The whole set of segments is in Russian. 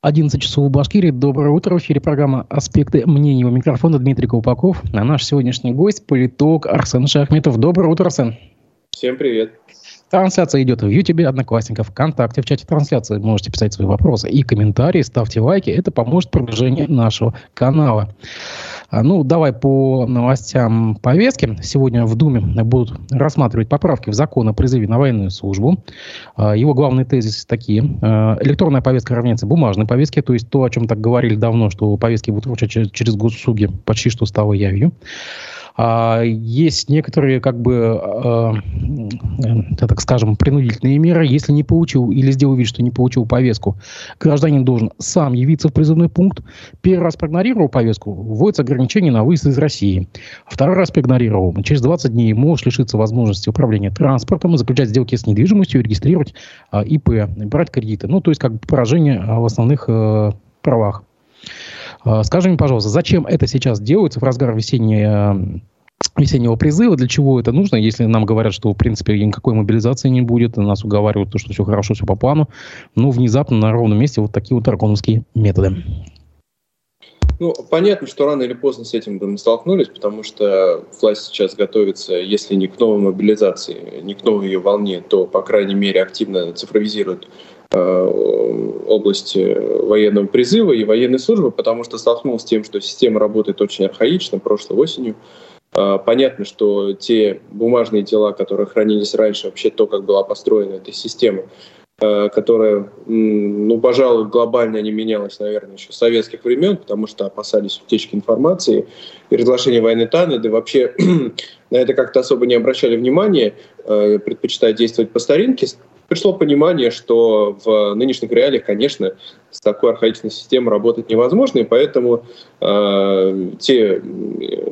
11 часов в Башкирии. Доброе утро. В эфире программа «Аспекты мнений». У микрофона Дмитрий Колпаков. А наш сегодняшний гость – политолог Арсен Шахметов. Доброе утро, Арсен. Всем привет. Трансляция идет в YouTube, Одноклассников, ВКонтакте. В чате трансляции можете писать свои вопросы и комментарии, ставьте лайки. Это поможет продвижению нашего канала. А, ну, давай по новостям повестки. Сегодня в Думе будут рассматривать поправки в закон о призыве на военную службу. А, его главные тезисы такие. А, электронная повестка равняется бумажной повестке, то есть то, о чем так говорили давно, что повестки будут вручать через госуслуги, почти что стало явью. А, есть некоторые, как бы, а, так скажем, принудительные меры. Если не получил или сделал вид, что не получил повестку, гражданин должен сам явиться в призывной пункт. Первый раз проигнорировал повестку, вводится ограничение на выезд из России. Второй раз проигнорировал. Через 20 дней можешь лишиться возможности управления транспортом, заключать сделки с недвижимостью, регистрировать а, ИП, брать кредиты. Ну, то есть, как бы поражение а, в основных а, правах. А, скажи мне, пожалуйста, зачем это сейчас делается в разгар весенней весеннего призыва. Для чего это нужно, если нам говорят, что, в принципе, никакой мобилизации не будет, нас уговаривают, что все хорошо, все по плану, но внезапно на ровном месте вот такие вот драконовские методы. Ну, понятно, что рано или поздно с этим мы столкнулись, потому что власть сейчас готовится, если не к новой мобилизации, не к новой ее волне, то, по крайней мере, активно цифровизирует э, область военного призыва и военной службы, потому что столкнулся с тем, что система работает очень архаично прошлой осенью. А, понятно, что те бумажные дела, которые хранились раньше, вообще то, как была построена эта система, а, которая, ну, пожалуй, глобально не менялась, наверное, еще с советских времен, потому что опасались утечки информации разглашения военной тайны, да вообще на это как-то особо не обращали внимания, а, предпочитая действовать по старинке, пришло понимание, что в нынешних реалиях, конечно, с такой архаичной системой работать невозможно, и поэтому э, те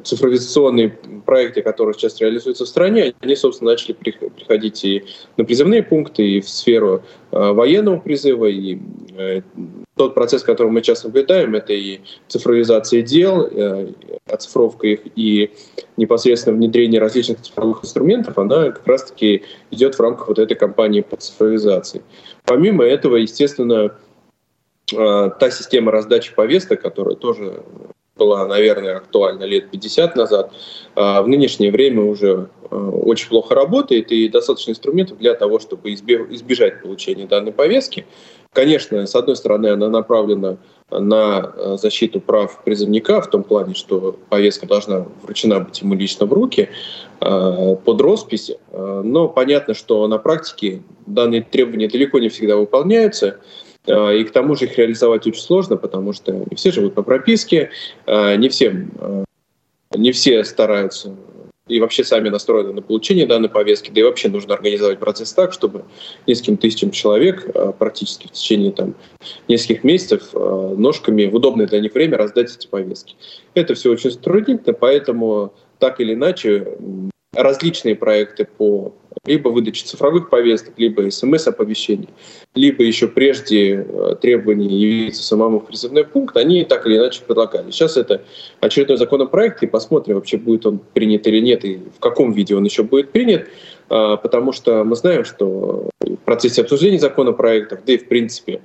цифровизационные проекты, которые сейчас реализуются в стране, они, собственно, начали приходить и на призывные пункты, и в сферу э, военного призыва, и э, тот процесс, который мы сейчас наблюдаем, это и цифровизация дел, э, оцифровка их и непосредственно внедрение различных цифровых инструментов, она как раз-таки идет в рамках вот этой кампании по цифровизации. Помимо этого, естественно, э, та система раздачи повесток, которая тоже была, наверное, актуальна лет 50 назад, э, в нынешнее время уже очень плохо работает, и достаточно инструментов для того, чтобы избежать получения данной повестки. Конечно, с одной стороны, она направлена на э, защиту прав призывника в том плане, что повестка должна вручена быть ему лично в руки э, под роспись, э, но понятно, что на практике данные требования далеко не всегда выполняются, и к тому же их реализовать очень сложно, потому что не все живут по прописке, не все, не все стараются и вообще сами настроены на получение данной повестки, да и вообще нужно организовать процесс так, чтобы нескольким тысячам человек а, практически в течение там, нескольких месяцев а, ножками в удобное для них время раздать эти повестки. Это все очень затруднительно, поэтому так или иначе различные проекты по либо выдаче цифровых повесток, либо смс-оповещений, либо еще прежде э, требований явиться самому в призывной пункт, они так или иначе предлагали. Сейчас это очередной законопроект, и посмотрим, вообще будет он принят или нет, и в каком виде он еще будет принят, а, потому что мы знаем, что в процессе обсуждения законопроектов, да и в принципе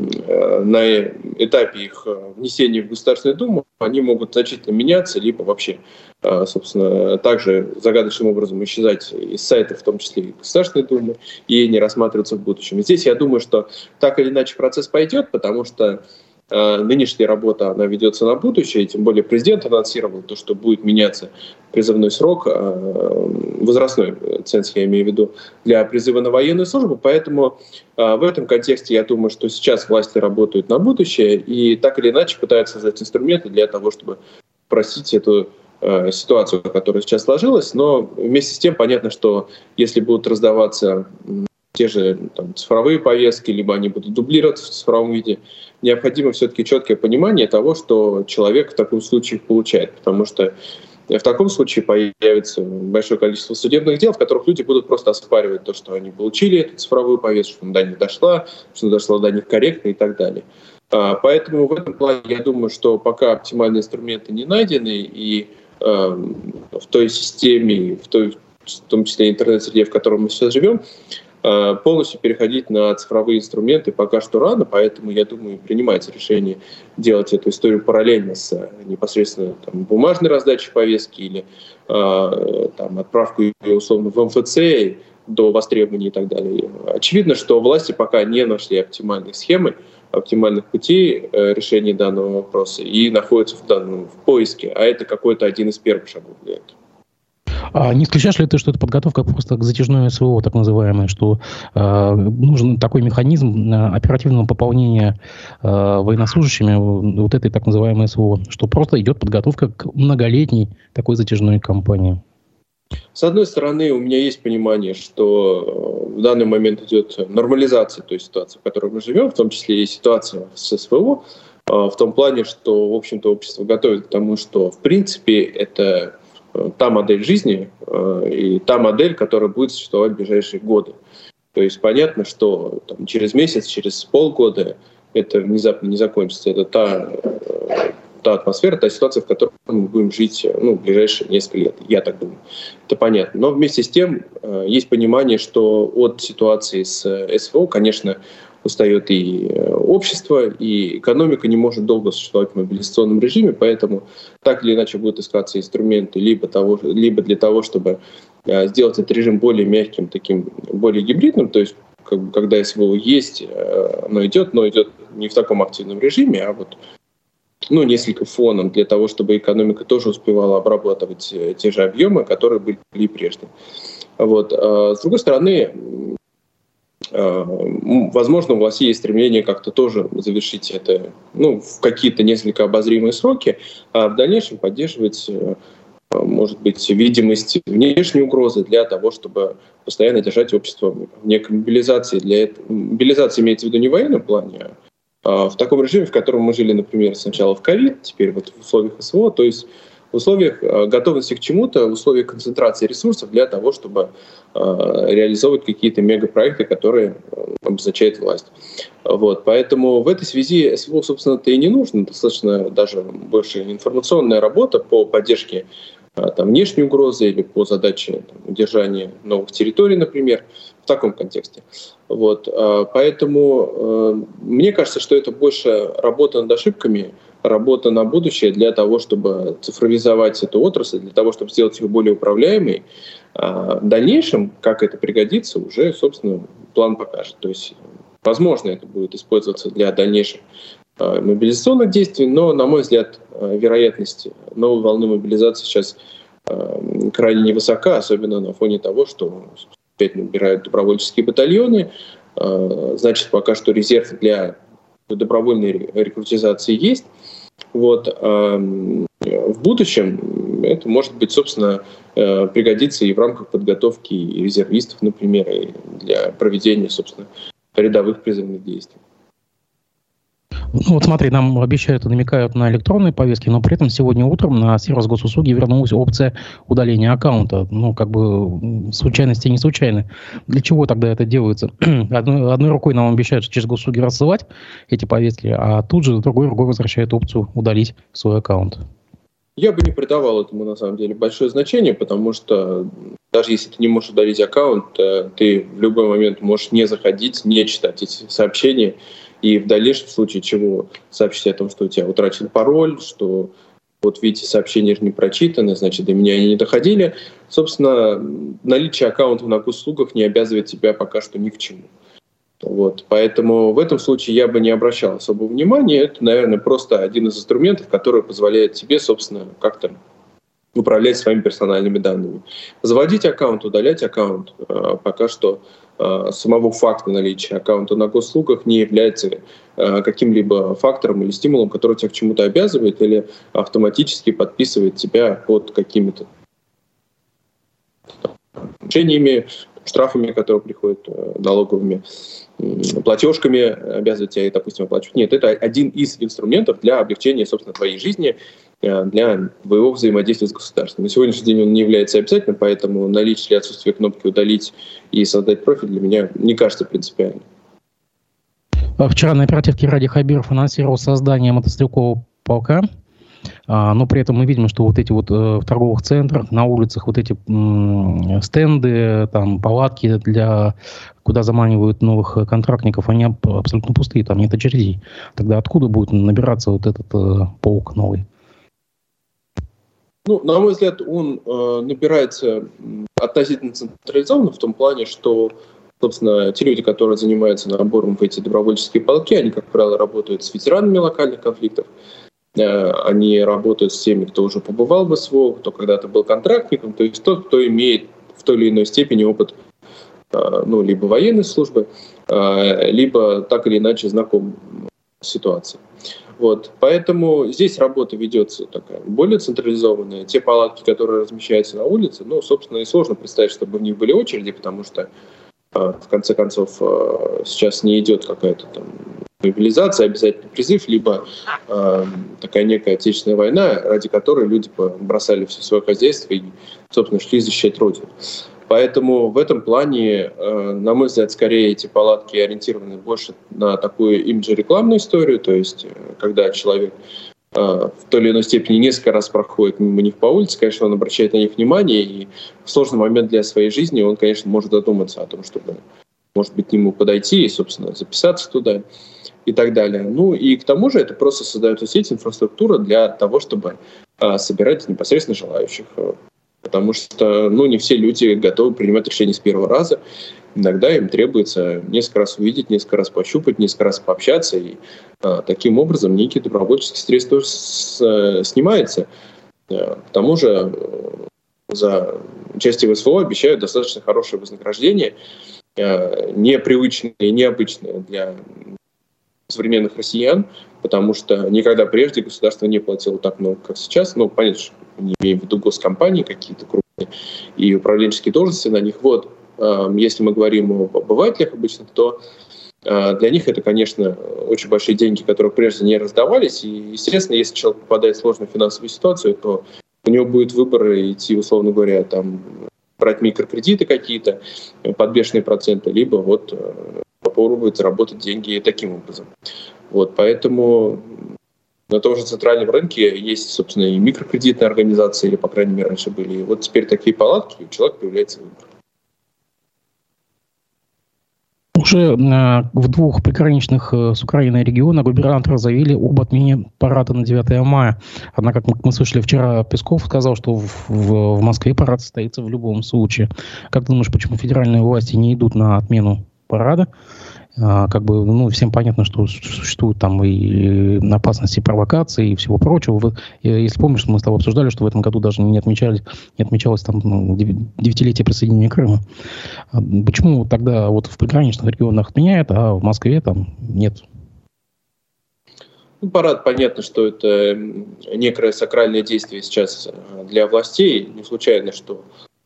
Э, на этапе их э, внесения в Государственную Думу они могут значительно меняться, либо вообще, э, собственно, также загадочным образом исчезать из сайта, в том числе и Государственной Думы, и не рассматриваться в будущем. Здесь я думаю, что так или иначе процесс пойдет, потому что Э, нынешняя работа, она ведется на будущее, тем более президент анонсировал то, что будет меняться призывной срок, э, возрастной ценз, я имею в виду, для призыва на военную службу, поэтому в этом контексте я думаю, что сейчас власти работают на будущее и так или иначе пытаются создать инструменты для того, чтобы просить эту ситуацию, которая сейчас сложилась, но вместе с тем понятно, что если будут раздаваться те же там, цифровые повестки, либо они будут дублироваться в цифровом виде, необходимо все-таки четкое понимание того, что человек в таком случае получает, потому что в таком случае появится большое количество судебных дел, в которых люди будут просто оспаривать то, что они получили эту цифровую повестку, что до них дошла, что дошла до них корректно и так далее. А, поэтому в этом плане я думаю, что пока оптимальные инструменты не найдены, и э, в той системе, в той в том числе интернет-среде, в которой мы сейчас живем, Э, полностью переходить на цифровые инструменты пока что рано, поэтому, я думаю, принимается решение делать эту историю параллельно с э, непосредственно там, бумажной раздачей повестки или э, там, отправку ее условно в МФЦ до востребования и так далее. Очевидно, что власти пока не нашли оптимальной схемы, оптимальных путей э, решения данного вопроса и находятся в, данном, в поиске, а это какой-то один из первых шагов для этого. А не исключаешь ли ты, что это подготовка просто к затяжной СВО, так называемой, что э, нужен такой механизм э, оперативного пополнения э, военнослужащими вот этой так называемой СВО, что просто идет подготовка к многолетней такой затяжной кампании? С одной стороны, у меня есть понимание, что э, в данный момент идет нормализация той ситуации, в которой мы живем, в том числе и ситуация с СВО, э, в том плане, что, в общем-то, общество готовит к тому, что, в принципе, это Э, та модель жизни и та модель, которая будет существовать в ближайшие годы. То есть понятно, что там, через месяц, через полгода это внезапно не закончится. Это та, та атмосфера, та ситуация, в которой мы будем жить ну, в ближайшие несколько лет, я так думаю. Это понятно. Но вместе с тем есть понимание, что от ситуации с СВО, конечно, устает и э, общество, и экономика не может долго существовать в мобилизационном режиме, поэтому так или иначе будут искаться инструменты либо, того, либо для того, чтобы э, сделать этот режим более мягким, таким более гибридным, то есть как бы, когда СВО есть, э, оно идет, но идет не в таком активном режиме, а вот ну, несколько фоном для того, чтобы экономика тоже успевала обрабатывать те же объемы, которые были прежде. Вот. А с другой стороны, Э, возможно, у вас есть стремление как-то тоже завершить это ну, в какие-то несколько обозримые сроки, а в дальнейшем поддерживать э, может быть, видимость внешней угрозы для того, чтобы постоянно держать общество в некой мобилизации. Для этого. Мобилизация имеется в виду не в военном плане, а в таком режиме, в котором мы жили, например, сначала в ковид, теперь вот в условиях СВО, то есть в условиях э, готовности к чему-то, в условиях концентрации ресурсов для того, чтобы э, реализовывать какие-то мегапроекты, которые обозначает власть. Вот. Поэтому в этой связи СВО, собственно-то и не нужно. Достаточно даже больше информационная работа по поддержке там, внешней угрозы или по задаче там, удержания новых территорий, например, в таком контексте. Вот. Поэтому мне кажется, что это больше работа над ошибками, работа на будущее для того, чтобы цифровизовать эту отрасль, для того, чтобы сделать ее более управляемой. А в дальнейшем, как это пригодится, уже, собственно, план покажет. То есть, возможно, это будет использоваться для дальнейших а, мобилизационных действий, но, на мой взгляд, а, вероятность новой волны мобилизации сейчас а, крайне невысока, особенно на фоне того, что опять набирают добровольческие батальоны, значит, пока что резерв для добровольной рекрутизации есть. Вот. А в будущем это может быть, собственно, э, пригодится и в рамках подготовки резервистов, например, и для проведения, собственно, рядовых призывных действий. Ну вот смотри, нам обещают и намекают на электронные повестки, но при этом сегодня утром на сервис госуслуги вернулась опция удаления аккаунта. Ну, как бы случайности не случайны. Для чего тогда это делается? одной, одной рукой нам обещают через госуслуги рассылать эти повестки, а тут же другой рукой возвращает опцию удалить свой аккаунт. Я бы не придавал этому на самом деле большое значение, потому что даже если ты не можешь удалить аккаунт, э, ты в любой момент можешь не заходить, не читать эти сообщения, и в дальнейшем в случае чего сообщить о том, что у тебя утрачен пароль, что вот видите, сообщения же не прочитаны, значит, до меня они не доходили. Собственно, наличие аккаунта на госуслугах не обязывает тебя пока что ни к чему. Вот. Поэтому в этом случае я бы не обращал особого внимания. Это, наверное, просто один из инструментов, который позволяет тебе, собственно, как-то управлять своими персональными данными. Заводить аккаунт, удалять аккаунт э, пока что самого факта наличия аккаунта на госуслугах не является э, каким-либо фактором или стимулом, который тебя к чему-то обязывает или автоматически подписывает тебя под какими-то решениями, штрафами, которые приходят э, налоговыми, платежками обязывает тебя, допустим, оплачивать. Нет, это один из инструментов для облегчения, собственно, твоей жизни, Э, для твоего взаимодействия с государством. На сегодняшний день он не является обязательным, поэтому наличие или отсутствие кнопки «Удалить» и «Создать профиль» для меня не кажется принципиальным. Вчера на оперативке Ради Хабиров анонсировал создание мотострелкового полка. А, но при этом мы видим, что вот эти вот э, в торговых центрах, на улицах вот эти стенды, там палатки для куда заманивают новых контрактников, они абсолютно пустые, там нет очередей. Тогда откуда будет набираться вот этот э, паук новый? Ну, на мой взгляд, он э, набирается относительно централизованно в том плане, что, собственно, те люди, которые занимаются набором в эти добровольческие полки, они, как правило, работают с ветеранами локальных конфликтов, э, они работают с теми, кто уже побывал в СВО, кто когда-то был контрактником, то есть тот, кто имеет в той или иной степени опыт э, ну, либо военной службы, э, либо так или иначе знаком с ситуацией. Вот. Поэтому здесь работа ведется такая более централизованная. Те палатки, которые размещаются на улице, ну, собственно, и сложно представить, чтобы в них были очереди, потому что, э, в конце концов, э, сейчас не идет какая-то там мобилизация, обязательный призыв, либо э, такая некая отечественная война, ради которой люди бросали все свое хозяйство и, собственно, шли защищать Родину. Поэтому в этом плане, э, на мой взгляд, скорее эти палатки ориентированы больше на такую имиджо-рекламную историю, то есть э, когда человек э, в той или иной степени несколько раз проходит мимо них по улице, конечно, он обращает на них внимание, и в сложный момент для своей жизни он, конечно, может задуматься о том, чтобы, может быть, к нему подойти и, собственно, записаться туда и так далее. Ну и к тому же это просто создает сеть, инфраструктура для того, чтобы собирать непосредственно желающих потому что ну, не все люди готовы принимать решения с первого раза. Иногда им требуется несколько раз увидеть, несколько раз пощупать, несколько раз пообщаться, и а, таким образом некий добровольческий стресс тоже с, а, снимается. А, к тому же э, за участие в СВО обещают достаточно хорошее вознаграждение, а, непривычное и необычное для современных россиян, потому что никогда прежде государство не платило так много, как сейчас. Ну, понятно, что не имеем в виду госкомпании какие-то крупные и управленческие должности на них. Вот, если мы говорим об обывателях обычно, то а, для них это, конечно, очень большие деньги, которые прежде не раздавались. И, естественно, если человек попадает в сложную финансовую ситуацию, то у него будет выбор идти, условно говоря, там, брать микрокредиты какие-то под бешеные проценты, либо вот э, попробовать заработать деньги таким образом. Вот, поэтому на том же центральном рынке есть, собственно, и микрокредитные организации, или, по крайней мере, раньше были. И вот теперь такие палатки, у человека появляется выбор. Уже э, в двух приграничных э, с Украиной регионах губернаторы заявили об отмене парада на 9 мая. Однако, как мы слышали вчера, Песков сказал, что в, в, Москве парад состоится в любом случае. Как ты думаешь, почему федеральные власти не идут на отмену парада? А, как бы, ну, всем понятно, что существуют там и опасности провокации и всего прочего. Если помнишь, мы с тобой обсуждали, что в этом году даже не отмечались, не отмечалось там ну, девятилетие присоединения Крыма. А почему тогда вот в приграничных регионах отменяют, а в Москве там нет? Ну, парад, понятно, что это некое сакральное действие сейчас э, для властей. Не случайно, что,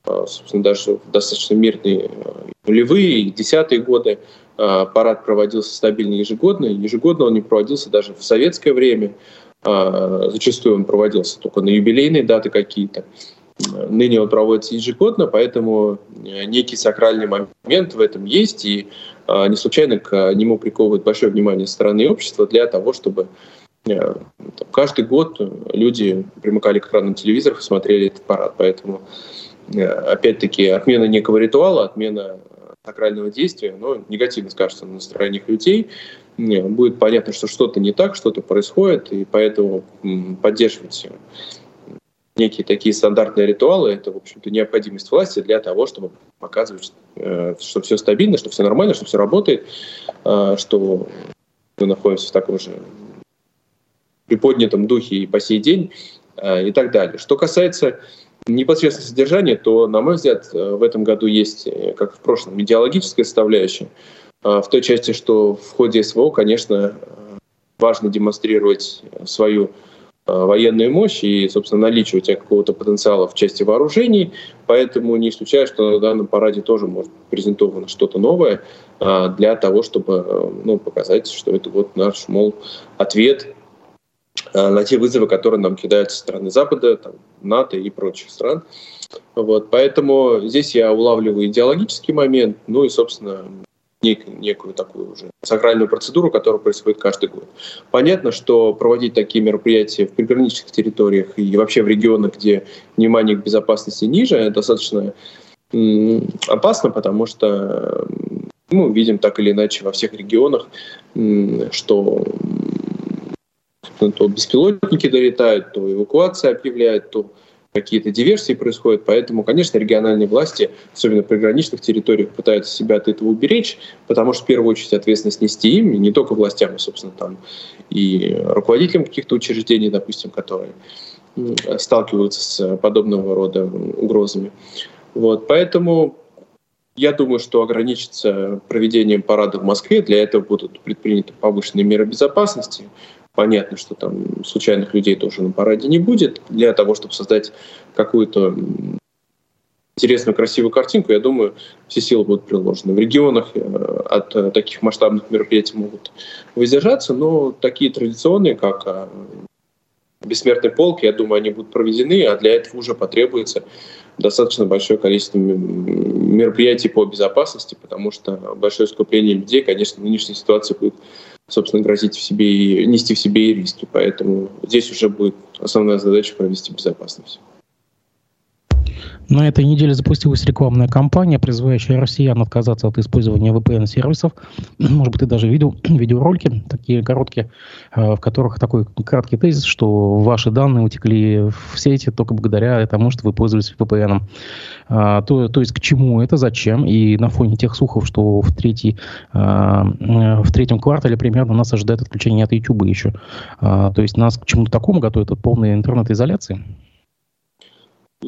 э, собственно, даже в достаточно мирные э, нулевые, десятые годы парад проводился стабильно ежегодно. Ежегодно он не проводился даже в советское время. А, зачастую он проводился только на юбилейные даты какие-то. Ныне он проводится ежегодно, поэтому э, некий сакральный момент в этом есть, и не случайно к нему приковывает большое внимание стороны общества для того, чтобы э, каждый год люди примыкали к экранам телевизоров и смотрели этот парад. Поэтому, э, опять-таки, отмена некого ритуала, отмена сакрального действия, но негативно скажется на настроениях людей. Будет понятно, что что-то не так, что-то происходит, и поэтому поддерживать некие такие стандартные ритуалы, это, в общем-то, необходимость власти для того, чтобы показывать, э, что все стабильно, что все нормально, что все работает, э, что мы находимся в таком же приподнятом духе и по сей день, э, и так далее. Что касается непосредственно содержание, то, на мой взгляд, э, в этом году есть, э, как в прошлом, идеологическая составляющая. А, в той части, что в ходе СВО, конечно, важно демонстрировать свою э, военную мощь и, собственно, наличие у тебя какого-то потенциала в части вооружений. Поэтому не исключаю, что на данном параде тоже может быть презентовано что-то новое для того, чтобы ну, показать, что это вот наш, мол, ответ Э, на те вызовы, которые нам кидают со стороны Запада, там, НАТО и прочих стран. Вот, поэтому здесь я улавливаю идеологический момент, ну и, собственно, нек, некую такую уже сакральную процедуру, которая происходит каждый год. Понятно, что проводить такие мероприятия в приграничных территориях и вообще в регионах, где внимание к безопасности ниже, достаточно опасно, потому что мы видим так или иначе во всех регионах, что то беспилотники долетают, то эвакуация объявляют, то какие-то диверсии происходят. Поэтому, конечно, региональные власти, особенно приграничных территориях, пытаются себя от этого уберечь, потому что в первую очередь ответственность нести им, и не только властям, а, собственно, там и руководителям каких-то учреждений, допустим, которые сталкиваются с подобного рода угрозами. Вот, поэтому я думаю, что ограничится проведением парада в Москве. Для этого будут предприняты повышенные меры безопасности. Понятно, что там случайных людей тоже на параде не будет. Для того, чтобы создать какую-то интересную, красивую картинку, я думаю, все силы будут приложены. В регионах э, от э, таких масштабных мероприятий могут воздержаться, но такие традиционные, как э, бессмертный полк, я думаю, они будут проведены, а для этого уже потребуется достаточно большое количество мероприятий по безопасности, потому что большое скопление людей, конечно, в нынешней ситуации будет, собственно, грозить в себе и нести в себе и риски. Поэтому здесь уже будет основная задача провести безопасность. На этой неделе запустилась рекламная кампания, призывающая россиян отказаться от использования VPN-сервисов. Может быть, ты даже видел видеоролики, такие короткие, э, в которых такой краткий тезис, что ваши данные утекли в сети только благодаря тому, что вы пользовались VPN. А, то, то есть к чему это, зачем? И на фоне тех слухов, что в, третий, а, в третьем квартале примерно нас ожидает отключение от YouTube еще. А, то есть нас к чему-то такому готовят от полной интернет-изоляции?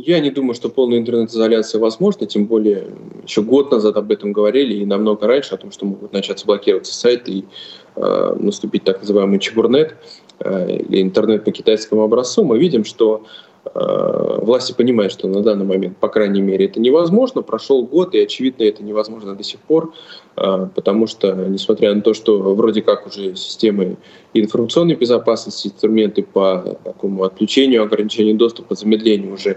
Я не думаю, что полная интернет-изоляция возможна, тем более еще год назад об этом говорили и намного раньше о том, что могут начаться блокироваться сайты и э, наступить так называемый чебурнет э, или интернет по китайскому образцу. Мы видим, что э, власти понимают, что на данный момент, по крайней мере, это невозможно. Прошел год, и очевидно, это невозможно до сих пор, э, потому что, несмотря на то, что вроде как уже системы информационной безопасности, инструменты по такому отключению, ограничению доступа, замедлению уже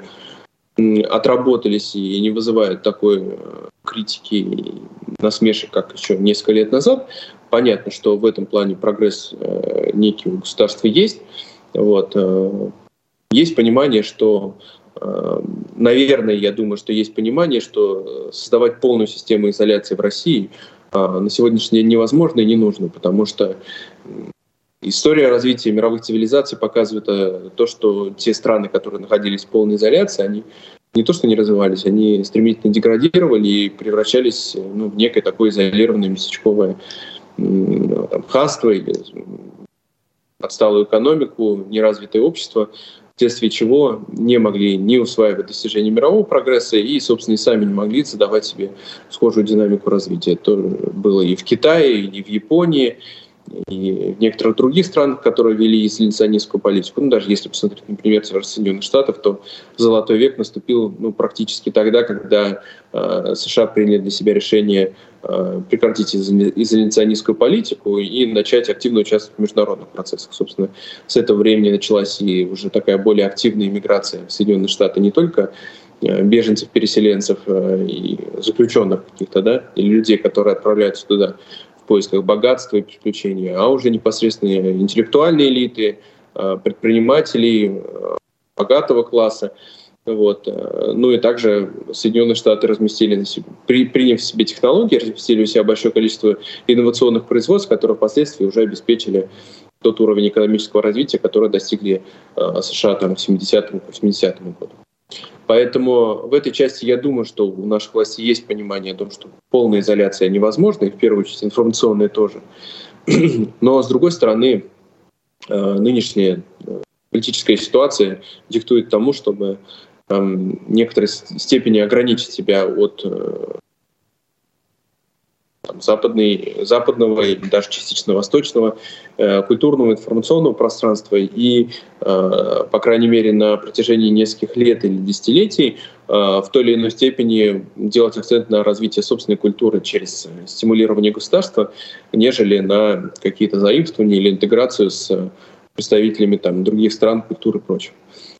отработались и не вызывают такой э, критики и насмешек, как еще несколько лет назад. Понятно, что в этом плане прогресс э, некий у государства есть. Вот. Э, есть понимание, что, наверное, я думаю, что есть понимание, что создавать полную систему изоляции в России на сегодняшний день невозможно и не нужно, потому что История развития мировых цивилизаций показывает э, то, что те страны, которые находились в полной изоляции, они не то что не развивались, они стремительно деградировали и превращались э, ну, в некое такое изолированное местечковое там, ханство или отсталую экономику, неразвитое общество, вследствие чего не могли не усваивать достижения мирового прогресса и, собственно, и сами не могли задавать себе схожую динамику развития. Это было и в Китае, и в Японии, и некоторых других странах, которые вели изоляционистскую политику, ну, даже если посмотреть, например, Соединенных Штатов, то золотой век наступил ну, практически тогда, когда э, США приняли для себя решение э, прекратить изоляционистскую политику и начать активно участвовать в международных процессах. Собственно, с этого времени началась и уже такая более активная иммиграция в Соединенные Штаты не только э, беженцев, переселенцев э, и заключенных каких-то, да, или людей, которые отправляются туда поисках богатства и приключений, а уже непосредственно интеллектуальные элиты, э, предпринимателей э, богатого класса. Вот. Ну и также Соединенные Штаты разместили на себе, при, приняв себе технологии, разместили у себя большое количество инновационных производств, которые впоследствии уже обеспечили тот уровень экономического развития, который достигли э, США там, к 70-му, 80-му году. Поэтому в этой части я думаю, что у наших властей есть понимание о том, что полная изоляция невозможна, и в первую очередь информационная тоже. Но, с другой стороны, э, нынешняя э, политическая ситуация диктует тому, чтобы в некоторой степени ограничить себя от э, там, западной, западного и даже частично восточного э, культурного информационного пространства. И, э, по крайней мере, на протяжении нескольких лет или десятилетий э, в той или иной степени делать акцент на развитие собственной культуры через стимулирование государства, нежели на какие-то заимствования или интеграцию с представителями там, других стран, культуры и прочего.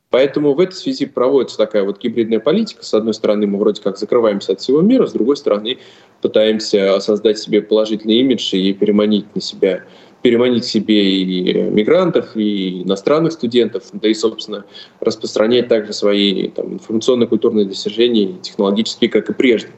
Поэтому в этой связи проводится такая вот гибридная политика. С одной стороны, мы вроде как закрываемся от всего мира, с другой стороны, пытаемся создать себе положительный имидж и переманить на себя переманить себе и мигрантов, и иностранных студентов, да и, собственно, распространять также свои там, информационно-культурные достижения, технологические, как и прежде.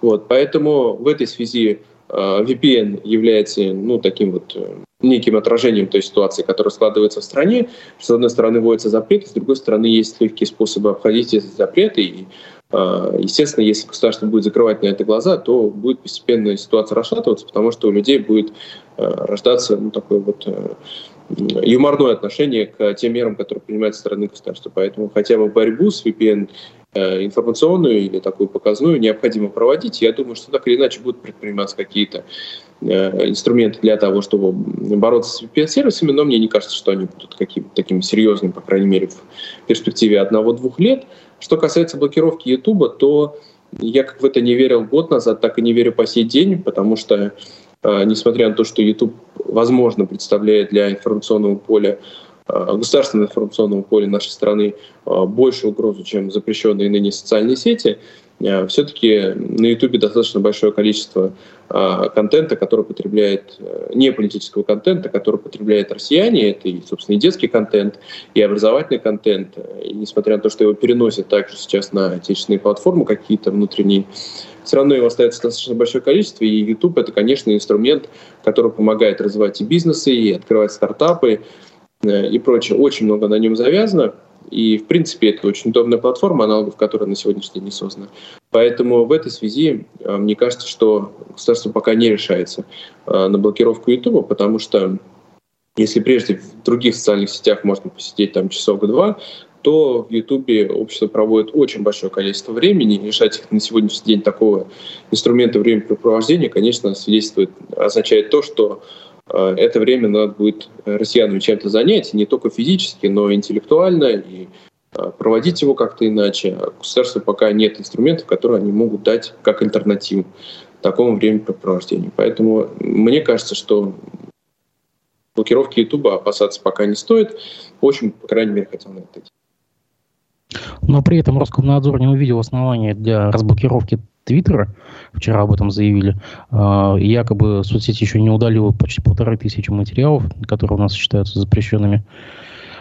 Вот, поэтому в этой связи Э, VPN является ну, таким вот э, неким отражением той ситуации, которая складывается в стране. С одной стороны, вводятся запреты, с другой стороны, есть легкие способы обходить эти запреты. И, э, естественно, если государство будет закрывать на это глаза, то будет постепенно ситуация расшатываться, потому что у людей будет рождаться ну, такой вот юморное отношение к тем мерам, которые принимаются со стороны государства. Поэтому хотя бы борьбу с VPN Э, информационную или такую показную необходимо проводить. Я думаю, что так или иначе будут предприниматься какие-то э, инструменты для того, чтобы бороться с VPN-сервисами, но мне не кажется, что они будут каким-то таким серьезным, по крайней мере, в перспективе одного-двух лет. Что касается блокировки YouTube, то я как в это не верил год назад, так и не верю по сей день, потому что, э, несмотря на то, что YouTube, возможно, представляет для информационного поля Э, государственного информационного поля нашей страны э, больше угрозу, чем запрещенные ныне социальные сети, э, все-таки на Ютубе достаточно большое количество контента, который потребляет, не политического контента, который потребляет россияне. Это и, собственно, и детский контент, и образовательный контент. И несмотря на то, что его переносят также сейчас на отечественные платформы какие-то внутренние, все равно его остается достаточно большое количество, и YouTube — это, конечно, инструмент, который помогает развивать и бизнесы, и открывать стартапы, Э, и прочее. Очень много на нем завязано. И, в принципе, это очень удобная платформа, аналогов которой на сегодняшний день не создана. Поэтому в этой связи э, мне кажется, что государство пока не решается э, на блокировку YouTube, потому что если прежде в других социальных сетях можно посидеть там часов-два, то в Ютубе общество проводит очень большое количество времени. Решать их на сегодняшний день такого инструмента времяпрепровождения, конечно, свидетельствует, означает то, что это время надо будет россиянам чем-то занять, не только физически, но и интеллектуально, и э, проводить его как-то иначе. А государству пока нет инструментов, которые они могут дать как альтернативу такому времяпрепровождению. Поэтому мне кажется, что блокировки Ютуба опасаться пока не стоит. Очень, по крайней мере, хотел на это Но при этом Роскомнадзор не увидел основания для разблокировки Твиттера, вчера об этом заявили, э, якобы соцсеть еще не удалила почти полторы тысячи материалов, которые у нас считаются запрещенными.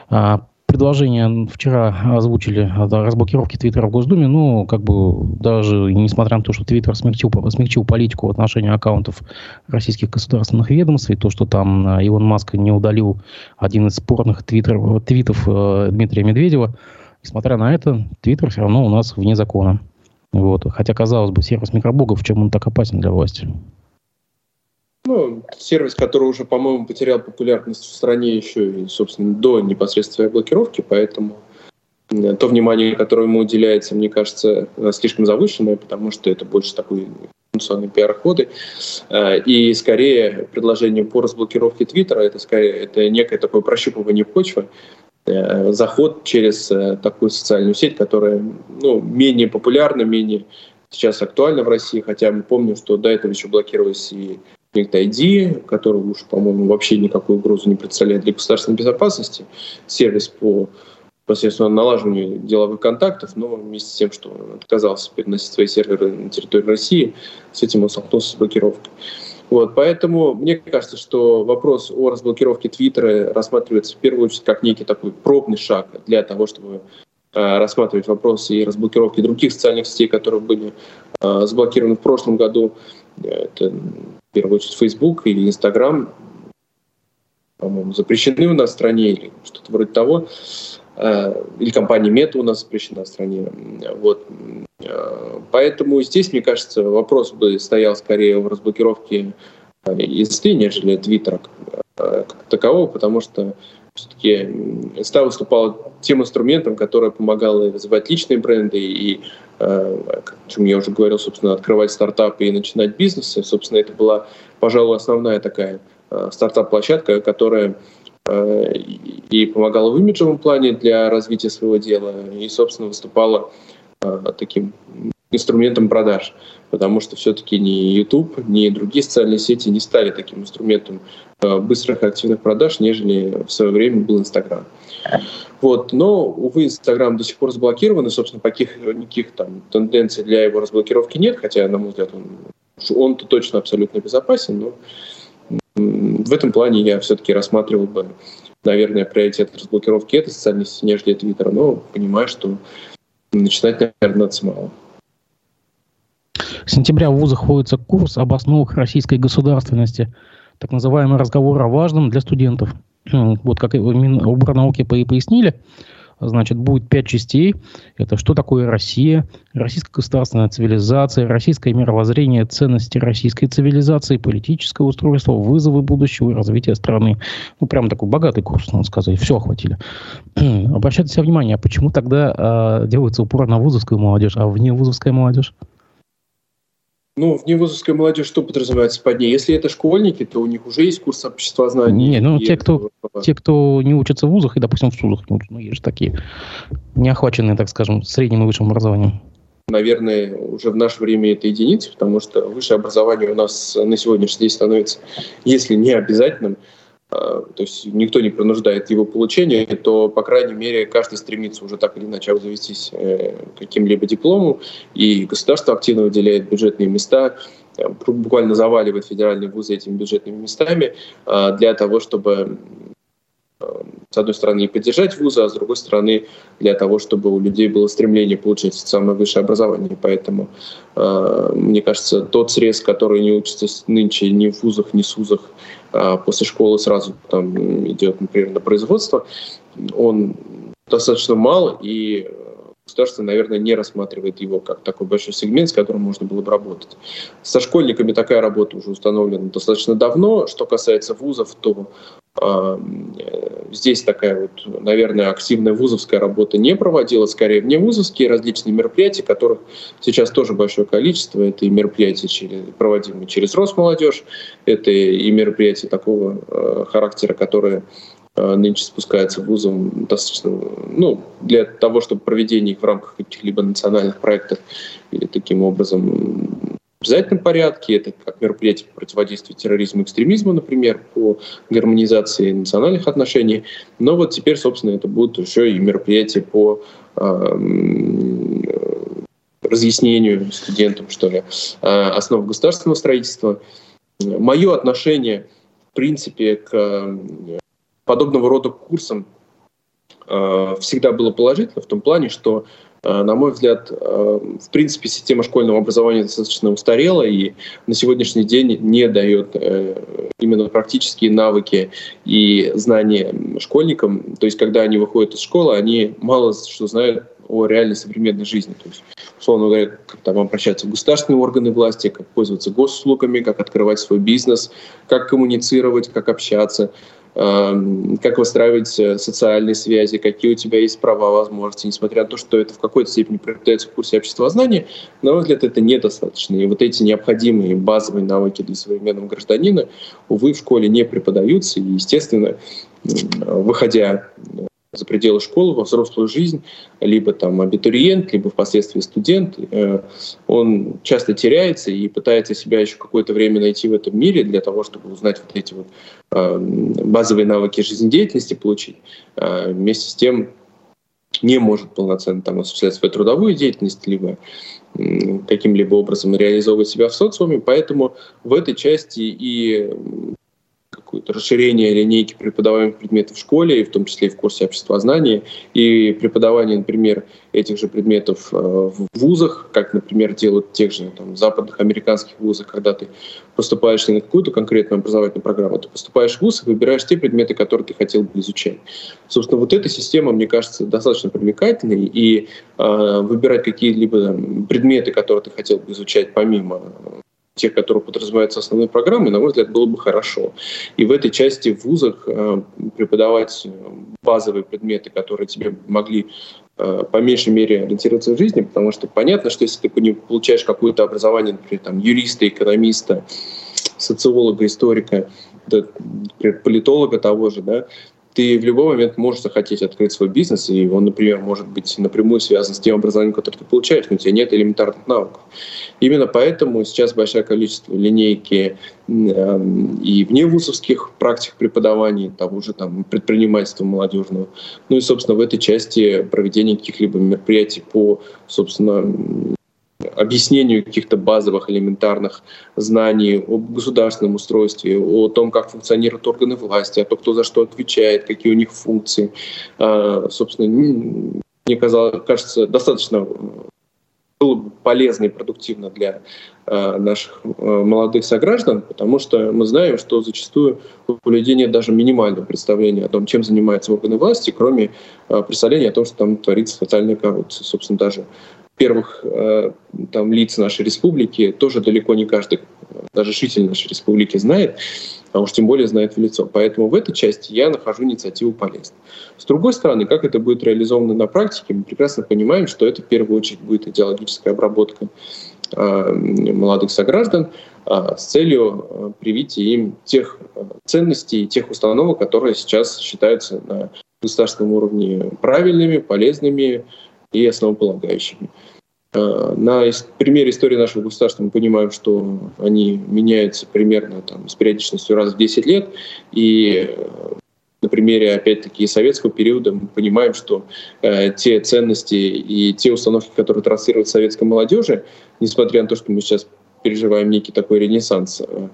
Э, предложение вчера озвучили о разблокировке Твиттера в Госдуме, но как бы даже несмотря на то, что Твиттер смягчил, смягчил политику в отношении аккаунтов российских государственных ведомств, и то, что там э, Илон Маск не удалил один из спорных твиттер, твитов э, Дмитрия Медведева, несмотря на это, Твиттер все равно у нас вне закона. Вот. Хотя, казалось бы, сервис микроблогов, в чем он так опасен для власти? Ну, сервис, который уже, по-моему, потерял популярность в стране еще и, собственно, до непосредственной блокировки, поэтому то внимание, которое ему уделяется, мне кажется, слишком завышенное, потому что это больше такой функциональные пиар-ходы. Э, и скорее предложение по разблокировке Твиттера это скорее это некое такое прощупывание почвы, Э, заход через э, такую социальную сеть, которая ну, менее популярна, менее сейчас актуальна в России, хотя мы помним, что до этого еще блокировались и ID, который уж, по-моему, вообще никакую угрозу не представляет для государственной безопасности, сервис по посредством налаживания деловых контактов, но вместе с тем, что он отказался переносить свои серверы на территорию России, с этим он столкнулся с блокировкой. Вот, поэтому мне кажется, что вопрос о разблокировке Твиттера рассматривается в первую очередь как некий такой пробный шаг для того, чтобы э, рассматривать вопросы и разблокировки других социальных сетей, которые были э, заблокированы в прошлом году. Это в первую очередь Facebook и Instagram, по-моему, запрещены у нас в стране или что-то вроде того. Э, или компания Мета у нас запрещена в стране. Вот. Э, поэтому здесь, мне кажется, вопрос бы стоял скорее в разблокировке инсты, э, нежели Твиттера как такового, потому что все-таки инста выступала тем инструментом, который помогал развивать личные бренды и, о чем я уже говорил, собственно, открывать стартапы и начинать бизнесы. Собственно, это была, пожалуй, основная такая стартап-площадка, которая и помогала в имиджевом плане для развития своего дела, и, собственно, выступала э, таким инструментом продаж, потому что все-таки ни YouTube, ни другие социальные сети не стали таким инструментом э, быстрых активных продаж, нежели в свое время был Инстаграм. Вот. Но, увы, Инстаграм до сих пор заблокирован, и, собственно, каких, никаких там тенденций для его разблокировки нет, хотя, на мой взгляд, он, он-то точно абсолютно безопасен, но в этом плане я все-таки рассматривал бы, наверное, приоритет разблокировки этой социальной сети, нежели Твиттера, но понимаю, что начинать, наверное, надо с малого. С сентября в вузах вводится курс об основах российской государственности, так называемый разговор о важном для студентов. Вот как Минобрнауки пояснили, значит, будет пять частей. Это что такое Россия, российская государственная цивилизация, российское мировоззрение, ценности российской цивилизации, политическое устройство, вызовы будущего и развития страны. Ну, прям такой богатый курс, надо сказать. Все охватили. Обращайте внимание, а почему тогда э, делается упор на вузовскую молодежь, а вне вузовская молодежь? Ну, в невузовская молодежь что подразумевается под ней? Если это школьники, то у них уже есть курс обществознания. Не, ну, те кто, те, кто не учатся в вузах и, допустим, в СУЗах учатся, ну, есть же такие, не охваченные, так скажем, средним и высшим образованием. Наверное, уже в наше время это единицы, потому что высшее образование у нас на сегодняшний день становится, если не обязательным, то есть никто не принуждает его получения, то, по крайней мере, каждый стремится уже так или иначе обзавестись э, каким-либо дипломом, и государство активно выделяет бюджетные места, э, буквально заваливает федеральные вузы этими бюджетными местами а, для того, чтобы э, с одной стороны, и поддержать вузы, а с другой стороны, для того, чтобы у людей было стремление получать самое высшее образование. Поэтому, мне кажется, тот срез, который не учится нынче ни в вузах, ни в вузах, а после школы сразу там идет, например, на производство, он достаточно мал, и государство, наверное, не рассматривает его как такой большой сегмент, с которым можно было бы работать. Со школьниками такая работа уже установлена достаточно давно. Что касается вузов, то э, здесь такая вот, наверное, активная вузовская работа не проводилась, скорее вне вузовские различные мероприятия, которых сейчас тоже большое количество. Это и мероприятия, проводимые через Росмолодежь, это и мероприятия такого э, характера, которые Э, нынче спускается вузом достаточно, ну, для того, чтобы проведение их в рамках каких-либо национальных проектов или таким образом обязательном порядке, это как мероприятие по противодействию терроризму и экстремизму, например, по гармонизации национальных отношений. Но вот теперь, собственно, это будут еще и мероприятия по э, разъяснению студентам, что ли, э, основ государственного строительства. Мое отношение, в принципе, к подобного рода курсам э, всегда было положительно в том плане, что, э, на мой взгляд, э, в принципе, система школьного образования достаточно устарела и на сегодняшний день не дает именно практические навыки и знания школьникам. То есть, когда они выходят из школы, они мало что знают о реальной современной жизни. То есть, условно говоря, как там обращаться в государственные органы власти, как пользоваться госуслугами, как открывать свой бизнес, как коммуницировать, как общаться, как выстраивать э, социальные связи, какие у тебя есть права, возможности, несмотря на то, что это в какой-то степени преподается в курсе общества знания, на мой взгляд, это недостаточно. И вот эти необходимые базовые навыки для современного гражданина, увы, в школе не преподаются. И, естественно, выходя за пределы школы, во взрослую жизнь, либо там абитуриент, либо впоследствии студент, э, он часто теряется и пытается себя еще какое-то время найти в этом мире для того, чтобы узнать вот эти вот э, базовые навыки жизнедеятельности получить. А вместе с тем не может полноценно там осуществлять свою трудовую деятельность, либо каким-либо образом реализовывать себя в социуме. Поэтому в этой части и какое-то расширение линейки преподаваемых предметов в школе, и в том числе и в курсе обществознания, и преподавание, например, этих же предметов э, в вузах, как, например, делают в тех же там, западных американских вузах, когда ты поступаешь не на какую-то конкретную образовательную программу, ты поступаешь в вуз и выбираешь те предметы, которые ты хотел бы изучать. Собственно, вот эта система, мне кажется, достаточно привлекательной, и э, выбирать какие-либо предметы, которые ты хотел бы изучать помимо те, которые подразумеваются основной программой, на мой взгляд, было бы хорошо. И в этой части в вузах э, преподавать базовые предметы, которые тебе могли э, по меньшей мере ориентироваться в жизни, потому что понятно, что если ты получаешь какое-то образование, например, там, юриста, экономиста, социолога, историка, политолога того же, да, ты в любой момент можешь захотеть открыть свой бизнес, и он, например, может быть напрямую связан с тем образованием, которое ты получаешь, но у тебя нет элементарных навыков. Именно поэтому сейчас большое количество линейки эм, и вне вузовских практик преподавания, того же там, предпринимательства молодежного, ну и, собственно, в этой части проведения каких-либо мероприятий по, собственно, объяснению каких-то базовых элементарных знаний об государственном устройстве, о том, как функционируют органы власти, о том, кто за что отвечает, какие у них функции. А, собственно, мне казалось, кажется, достаточно было бы полезно и продуктивно для э, наших э, молодых сограждан, потому что мы знаем, что зачастую у людей нет даже минимального представления о том, чем занимаются органы власти, кроме э, представления о том, что там творится социальная коррупция. Собственно, даже первых э, там, лиц нашей республики тоже далеко не каждый, даже житель нашей республики знает, а уж тем более знает в лицо. Поэтому в этой части я нахожу инициативу полезной. С другой стороны, как это будет реализовано на практике, мы прекрасно понимаем, что это в первую очередь будет идеологическая обработка э, молодых сограждан э, с целью э, привития им тех ценностей, тех установок, которые сейчас считаются на государственном уровне правильными, полезными, и основополагающими. Э, на примере истории нашего государства мы понимаем, что они меняются примерно там, с периодичностью раз в 10 лет, и э, на примере, опять-таки, советского периода мы понимаем, что э, те ценности и те установки, которые транслируют советской молодежи, несмотря на то, что мы сейчас переживаем некий такой ренессанс, э,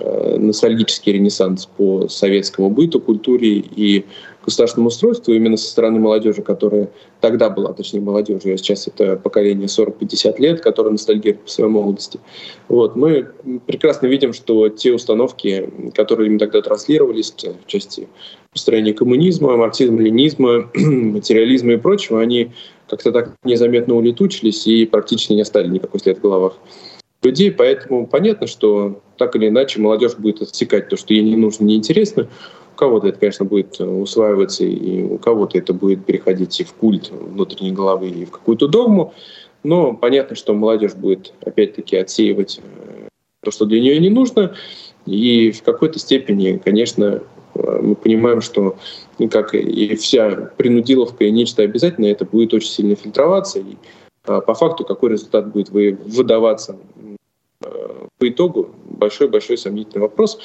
э ностальгический ренессанс по советскому быту, культуре и государственному устройству именно со стороны молодежи, которая тогда была, точнее молодежью, а сейчас это поколение 40-50 лет, которое ностальгирует по своей молодости. Вот. Мы прекрасно видим, что те установки, которые им тогда транслировались в части построения коммунизма, марксизма, ленизма, материализма и прочего, они как-то так незаметно улетучились и практически не оставили никакой след в головах людей, поэтому понятно, что так или иначе молодежь будет отсекать то, что ей не нужно, не интересно, кого-то это, конечно, будет э, усваиваться, и у кого-то это будет переходить и в культ внутренней головы, и в какую-то догму. Но понятно, что молодежь будет опять-таки отсеивать э, то, что для нее не нужно. И в какой-то степени, конечно, э, мы понимаем, что как и вся принудиловка и нечто обязательное, это будет очень сильно фильтроваться. И по факту какой результат будет выдаваться по итогу, большой-большой сомнительный вопрос.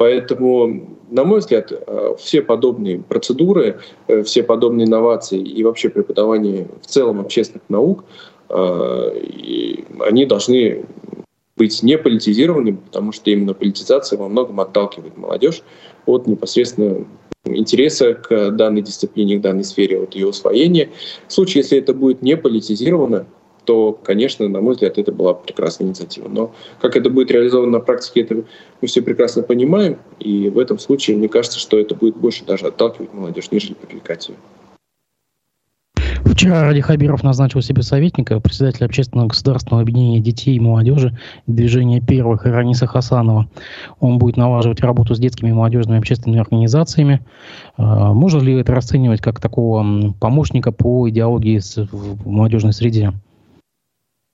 Поэтому, на мой взгляд, э, все подобные процедуры, э, все подобные инновации и вообще преподавание в целом общественных наук, э, они должны быть не политизированными, потому что именно политизация во многом отталкивает молодежь от непосредственно интереса к данной дисциплине, к данной сфере, от ее усвоения. В случае, если это будет не политизировано, то, конечно, на мой взгляд, это была прекрасная инициатива. Но как это будет реализовано на практике, это мы все прекрасно понимаем. И в этом случае, мне кажется, что это будет больше даже отталкивать молодежь, нежели привлекать ее. Вчера Ради Хабиров назначил себе советника, председателя общественного государственного объединения детей и молодежи движения первых Раниса Хасанова. Он будет налаживать работу с детскими и молодежными общественными организациями. А, можно ли это расценивать как такого помощника по идеологии в молодежной среде?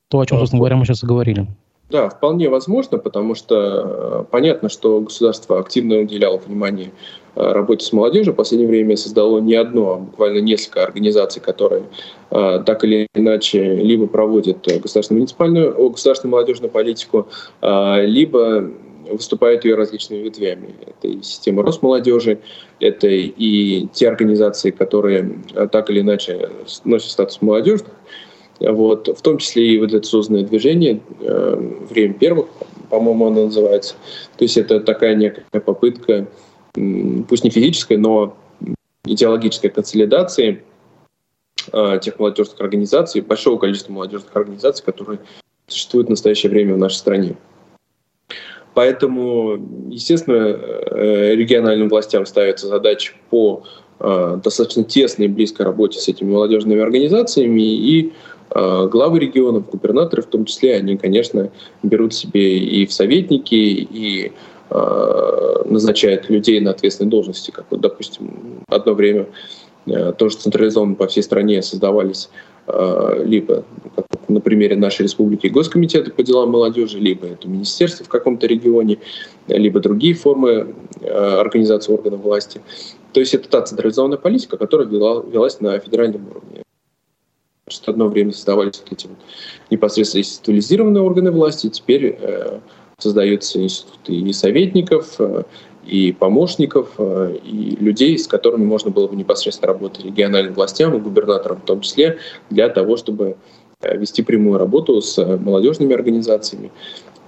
То, о чем, собственно говоря, мы сейчас и говорили. Да, вполне возможно, потому что э, понятно, что государство активно уделяло внимание э, работе с молодежью. В последнее время создало не одно, а буквально несколько организаций, которые э, так или иначе либо проводят государственную муниципальную, государственную молодежную политику, либо выступают ее различными ветвями. Это и система Росмолодежи, это и те организации, которые так или иначе носят статус молодежных, вот, в том числе и вот это созданное движение э, «Время первых», по-моему, оно называется. То есть это такая некая попытка, пусть не физическая, но идеологической консолидации э, тех молодежных организаций, большого количества молодежных организаций, которые существуют в настоящее время в нашей стране. Поэтому, естественно, э, региональным властям ставится задача по достаточно тесной и близкой работе с этими молодежными организациями и главы регионов, губернаторы в том числе, они, конечно, берут себе и в советники, и э, назначают людей на ответственные должности, как вот, допустим, одно время э, тоже централизованно по всей стране создавались либо, как на примере нашей республики, госкомитеты по делам молодежи, либо это министерство в каком-то регионе, либо другие формы организации органов власти. То есть это та централизованная политика, которая вела, велась на федеральном уровне. Что одно время создавались вот эти вот непосредственно институализированные органы власти, теперь э, создаются институты и советников, э, и помощников, э, и людей, с которыми можно было бы непосредственно работать региональным властям и губернаторам в том числе, для того, чтобы э, вести прямую работу с молодежными организациями.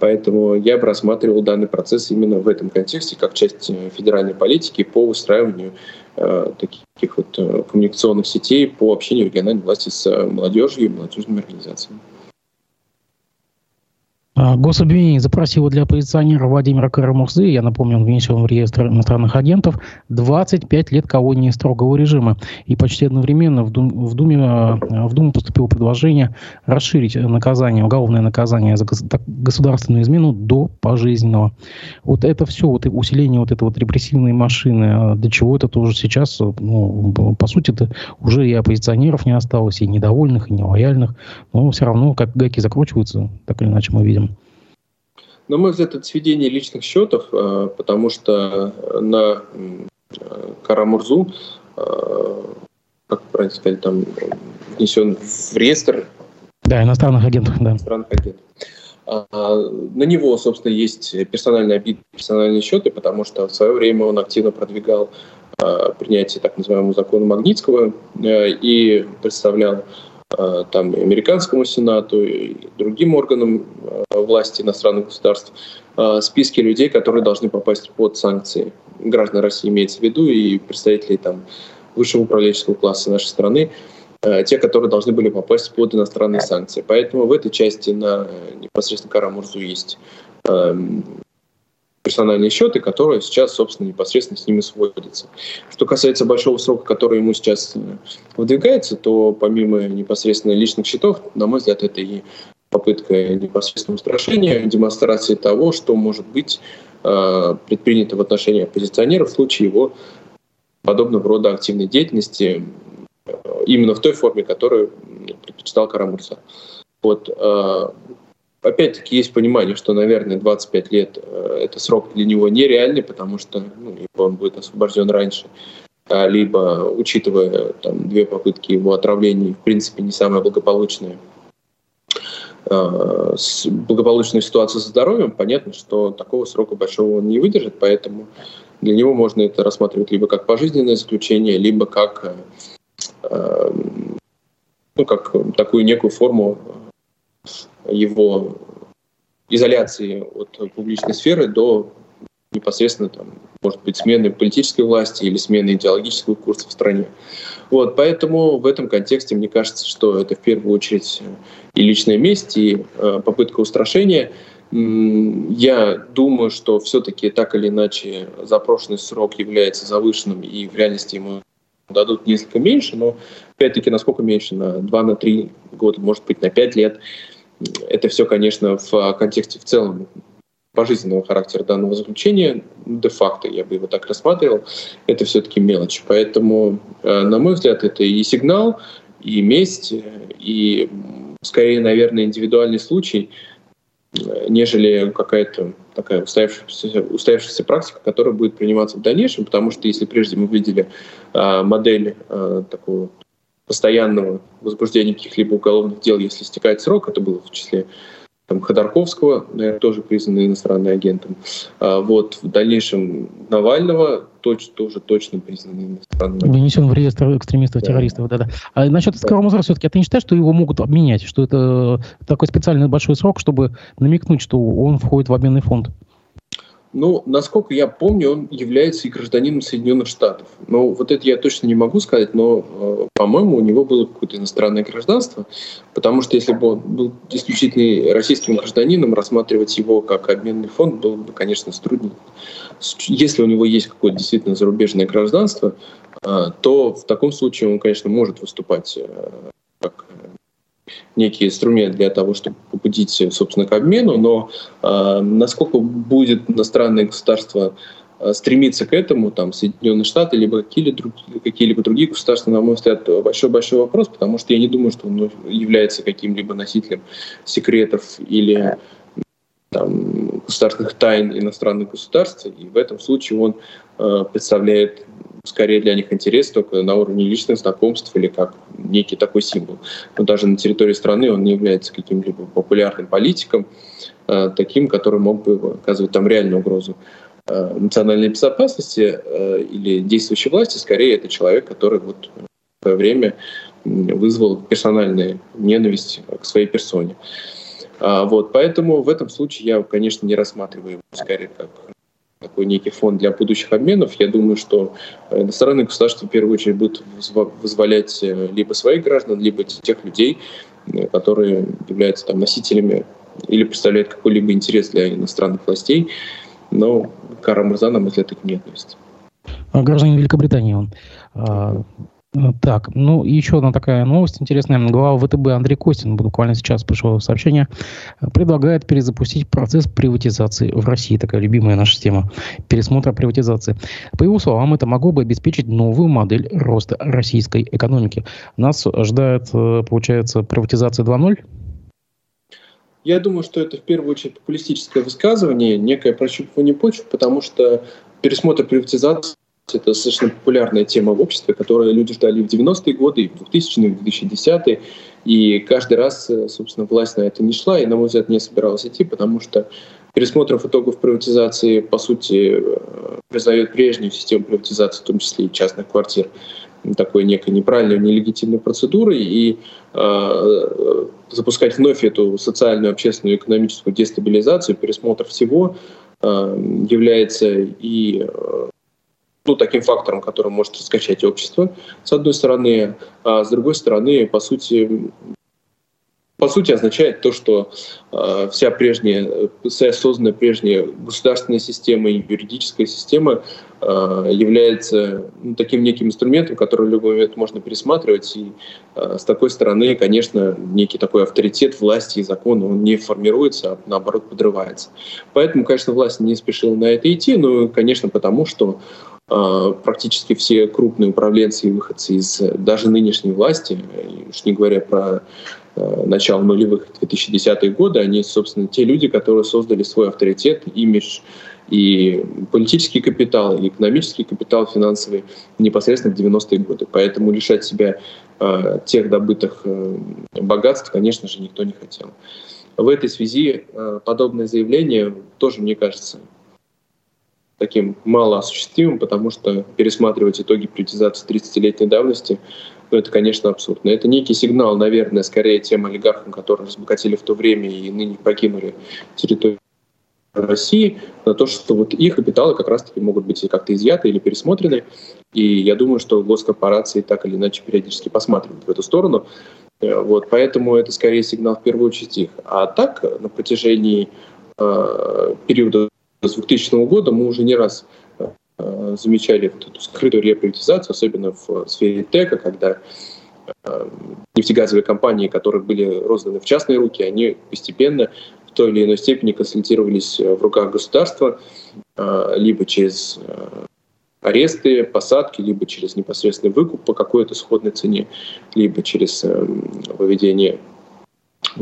Поэтому я бы рассматривал данный процесс именно в этом контексте, как часть федеральной политики по выстраиванию э, таких вот э, коммуникационных сетей по общению региональной власти с молодежью и молодежными организациями. А, гособвинение запросило для оппозиционера Владимира Карамурзы, я напомню, он внесен в реестр иностранных агентов, 25 лет колонии строгого режима. И почти одновременно в, Дум, в, Думе, а, в Думу поступило предложение расширить наказание, уголовное наказание за государственную измену до пожизненного. Вот это все, вот усиление вот этой вот репрессивной машины, а для чего это тоже сейчас, ну, по сути, это уже и оппозиционеров не осталось, и недовольных, и нелояльных, но все равно как гайки закручиваются, так или иначе мы видим. На мой взгляд, это сведение личных счетов, э, потому что на э, Карамурзу, э, как правильно сказать, там внесен в реестр да, иностранных агентов. Да. Иностранных агентов. А, на него, собственно, есть персональные обиды, персональные счеты, потому что в свое время он активно продвигал принятие так называемого закона Магнитского и представлял там, и американскому сенату, и другим органам э, власти иностранных государств э, списки людей, которые должны попасть под санкции. Граждан России имеется в виду и представителей там, высшего управленческого класса нашей страны, те, которые должны были попасть под иностранные санкции. Поэтому в этой части на непосредственно Карамурзу есть эм, персональные счеты, которые сейчас, собственно, непосредственно с ними сводятся. Что касается большого срока, который ему сейчас э, выдвигается, то помимо непосредственно личных счетов, на мой взгляд, это и попытка непосредственного устрашения, демонстрации того, что может быть э, предпринято в отношении оппозиционеров в случае его подобного рода активной деятельности э, именно в той форме, которую предпочитал Карамурса. Вот, э, опять-таки есть понимание, что, наверное, 25 лет э, это срок для него нереальный, потому что ну, либо он будет освобожден раньше, а, либо, учитывая там, две попытки его отравления, в принципе, не самая благополучная э, благополучную ситуацию со здоровьем, понятно, что такого срока большого он не выдержит, поэтому для него можно это рассматривать либо как пожизненное заключение, либо как, э, ну, как такую некую форму его изоляции от публичной сферы до непосредственно, там, может быть, смены политической власти или смены идеологического курса в стране. Вот, поэтому в этом контексте мне кажется, что это в первую очередь и личная месть, и э, попытка устрашения. Я думаю, что все-таки так или иначе запрошенный срок является завышенным, и в реальности ему дадут несколько меньше, но опять-таки насколько меньше, на 2-3 на 3 года, может быть, на 5 лет – это все, конечно, в контексте в целом пожизненного характера данного заключения, де-факто я бы его так рассматривал, это все-таки мелочь. Поэтому, э, на мой взгляд, это и сигнал, и месть, и скорее, наверное, индивидуальный случай, э, нежели какая-то такая устоявшаяся, устоявшаяся практика, которая будет приниматься в дальнейшем, потому что если прежде мы видели а, модель а, такого постоянного возбуждения каких-либо уголовных дел, если истекает срок, это было в числе там, Ходорковского, наверное, тоже признанный иностранным агентом. А вот в дальнейшем Навального точ, тоже точно признанный иностранным агентом. Внесен в реестр экстремистов-террористов, да. да-да. А насчет Скоромузара все-таки, а ты не считаешь, что его могут обменять, что это такой специальный большой срок, чтобы намекнуть, что он входит в обменный фонд? Ну, насколько я помню, он является и гражданином Соединенных Штатов. Но вот это я точно не могу сказать, но, э, по-моему, у него было какое-то иностранное гражданство, потому что если бы он был исключительно российским гражданином, рассматривать его как обменный фонд было бы, конечно, труднее. Если у него есть какое-то действительно зарубежное гражданство, э, то в таком случае он, конечно, может выступать э, как некий инструмент для того, чтобы побудить, собственно, к обмену, но э, насколько будет иностранное государство э, стремиться к этому, там, Соединенные Штаты, либо какие-либо, какие-либо другие государства, на мой взгляд, большой-большой вопрос, потому что я не думаю, что он является каким-либо носителем секретов или там, государственных тайн иностранных государств, и в этом случае он э, представляет скорее для них интерес только на уровне личных знакомств или как некий такой символ. Но даже на территории страны он не является каким-либо популярным политиком, э, таким, который мог бы оказывать там реальную угрозу э, национальной безопасности э, или действующей власти. Скорее, это человек, который вот в свое время вызвал персональную ненависть к своей персоне. А, вот, поэтому в этом случае я, конечно, не рассматриваю его скорее как такой некий фонд для будущих обменов. Я думаю, что э, иностранные государства в первую очередь будут вызволять э, либо своих граждан, либо тех людей, э, которые являются там, носителями или представляют какой-либо интерес для иностранных властей. Но Кара Мурза, на мой взгляд, к не относится. А гражданин Великобритании он. Ну, так, ну еще одна такая новость интересная. Глава ВТБ Андрей Костин, буквально сейчас пришло сообщение, предлагает перезапустить процесс приватизации в России. Такая любимая наша тема пересмотра приватизации. По его словам, это могло бы обеспечить новую модель роста российской экономики. Нас ожидает, э, получается, приватизация 2.0? Я думаю, что это в первую очередь популистическое высказывание, некое прощупывание почв, потому что пересмотр приватизации это достаточно популярная тема в обществе, которую люди ждали в 90-е годы, и в 2000-е, и в 2010-е. И каждый раз, э, собственно, власть на это не шла, и, на мой взгляд, не собиралась идти, потому что пересмотров итогов приватизации, по сути, э, признает прежнюю систему приватизации, в том числе и частных квартир, такой некой неправильной, нелегитимной процедурой, и э, запускать вновь эту социальную, общественную, экономическую дестабилизацию, пересмотр всего э, является и э, ну, таким фактором, который может раскачать общество, с одной стороны, а с другой стороны, по сути, по сути означает то, что э, вся прежняя, вся созданная прежняя государственная система и юридическая система э, является ну, таким неким инструментом, который в любой момент можно пересматривать. И э, с такой стороны, конечно, некий такой авторитет власти и закона, он не формируется, а наоборот подрывается. Поэтому, конечно, власть не спешила на это идти, но, конечно, потому что практически все крупные управленцы и выходцы из даже нынешней власти, уж не говоря про а, начало нулевых 2010-е годы, они, собственно, те люди, которые создали свой авторитет, имидж и политический капитал, и экономический капитал финансовый непосредственно в 90-е годы. Поэтому лишать себя э, тех добытых э, богатств, конечно же, никто не хотел. В этой связи э, подобное заявление тоже, мне кажется, таким малоосуществимым, потому что пересматривать итоги приватизации 30-летней давности, ну, это, конечно, абсурдно. Это некий сигнал, наверное, скорее тем олигархам, которые разбогатели в то время и ныне покинули территорию России, на то, что вот их капиталы как раз-таки могут быть как-то изъяты или пересмотрены. И я думаю, что госкорпорации так или иначе периодически посматривают в эту сторону. Э, вот, поэтому это скорее сигнал в первую очередь их. А так на протяжении э, периода с 2000 года мы уже не раз э, замечали вот эту скрытую реприватизацию, особенно в сфере ТЭКа, когда э, нефтегазовые компании, которые были розданы в частные руки, они постепенно в той или иной степени консолидировались в руках государства, э, либо через аресты, посадки, либо через непосредственный выкуп по какой-то сходной цене, либо через выведение ну,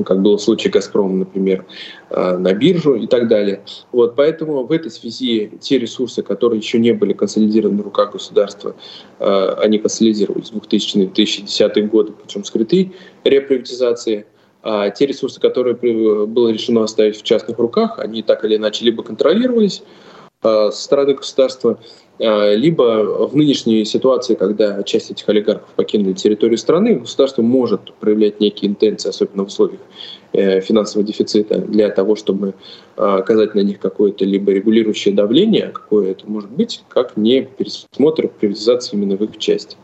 как было в случае «Газпрома», например, э, на биржу и так далее. Вот, поэтому в этой связи те ресурсы, которые еще не были консолидированы в руках государства, э, они консолидировались в 2000-2010 годы путем скрытой реприватизации. А те ресурсы, которые было решено оставить в частных руках, они так или иначе либо контролировались э, со стороны государства, а, либо в нынешней ситуации, когда часть этих олигархов покинули территорию страны, государство может проявлять некие интенции, особенно в условиях э, финансового дефицита, для того, чтобы а, оказать на них какое-то либо регулирующее давление, какое это может быть, как не пересмотр приватизации именно в их части.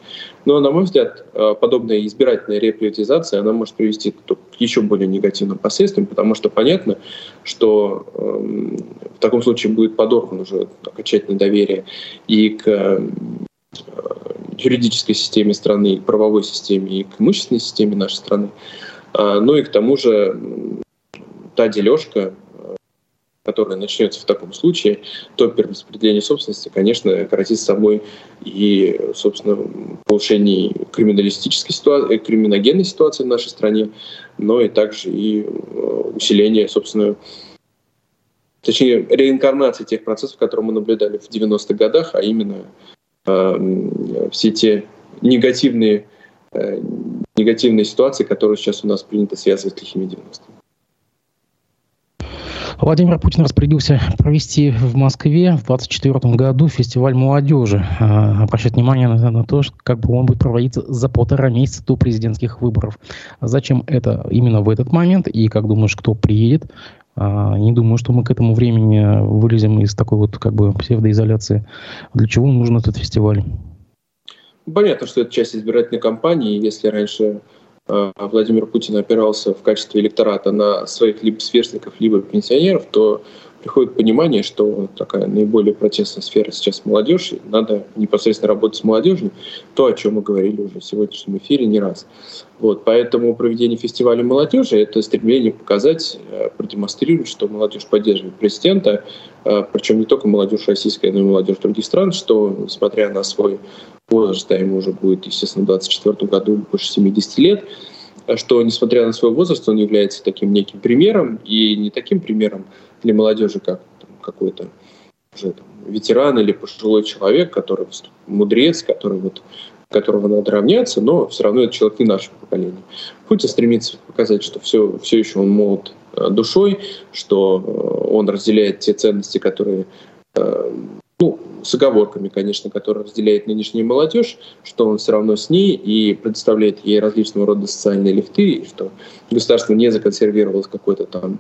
Но, на мой взгляд, а, подобная избирательная реприватизация, она может привести к еще более негативным последствиям, потому что понятно, что э, в таком случае будет подорвано уже окончательное доверие и к э, юридической системе страны, и к правовой системе, и к имущественной системе нашей страны. А, ну и к тому же та дележка, которая начнется в таком случае, то перераспределение собственности, конечно, коротит с собой и, собственно, повышение криминалистической ситуации, криминогенной ситуации в нашей стране, но и также и э, усиление, собственно, точнее, реинкарнации тех процессов, которые мы наблюдали в 90-х годах, а именно все те негативные, негативные ситуации, которые сейчас у нас принято связывать с лихими 90-ми. Владимир Путин распорядился провести в Москве в 2024 году фестиваль молодежи. А, обращать внимание на, на то, что как бы он будет проводиться за полтора месяца до президентских выборов. Зачем это именно в этот момент? И как думаешь, кто приедет? А, не думаю, что мы к этому времени вылезем из такой вот как бы псевдоизоляции. Для чего нужен этот фестиваль? Понятно, что это часть избирательной кампании. Если раньше Э, Владимир Путин опирался в качестве электората на своих либо сверстников, либо пенсионеров, то приходит понимание, что такая наиболее протестная сфера сейчас молодежь, надо непосредственно работать с молодежью, то, о чем мы говорили уже в сегодняшнем эфире не раз. Вот, поэтому проведение фестиваля молодежи – это стремление показать, э, продемонстрировать, что молодежь поддерживает президента, э, причем не только молодежь российская, но и молодежь других стран, что, несмотря на свой возраст, а ему уже будет, естественно, в 2024 году больше 70 лет, что, несмотря на свой возраст, он является таким неким примером, и не таким примером для молодежи, как какой-то уже там, ветеран или пожилой человек, который мудрец, который вот которого надо равняться, но все равно это человек не нашего поколения. Путин стремится показать, что все, все еще он молод э, душой, что э, он разделяет те ценности, которые э, ну, с оговорками, конечно, которые разделяет нынешняя молодежь, что он все равно с ней и предоставляет ей различного рода социальные лифты, и что государство не законсервировалось какой-то там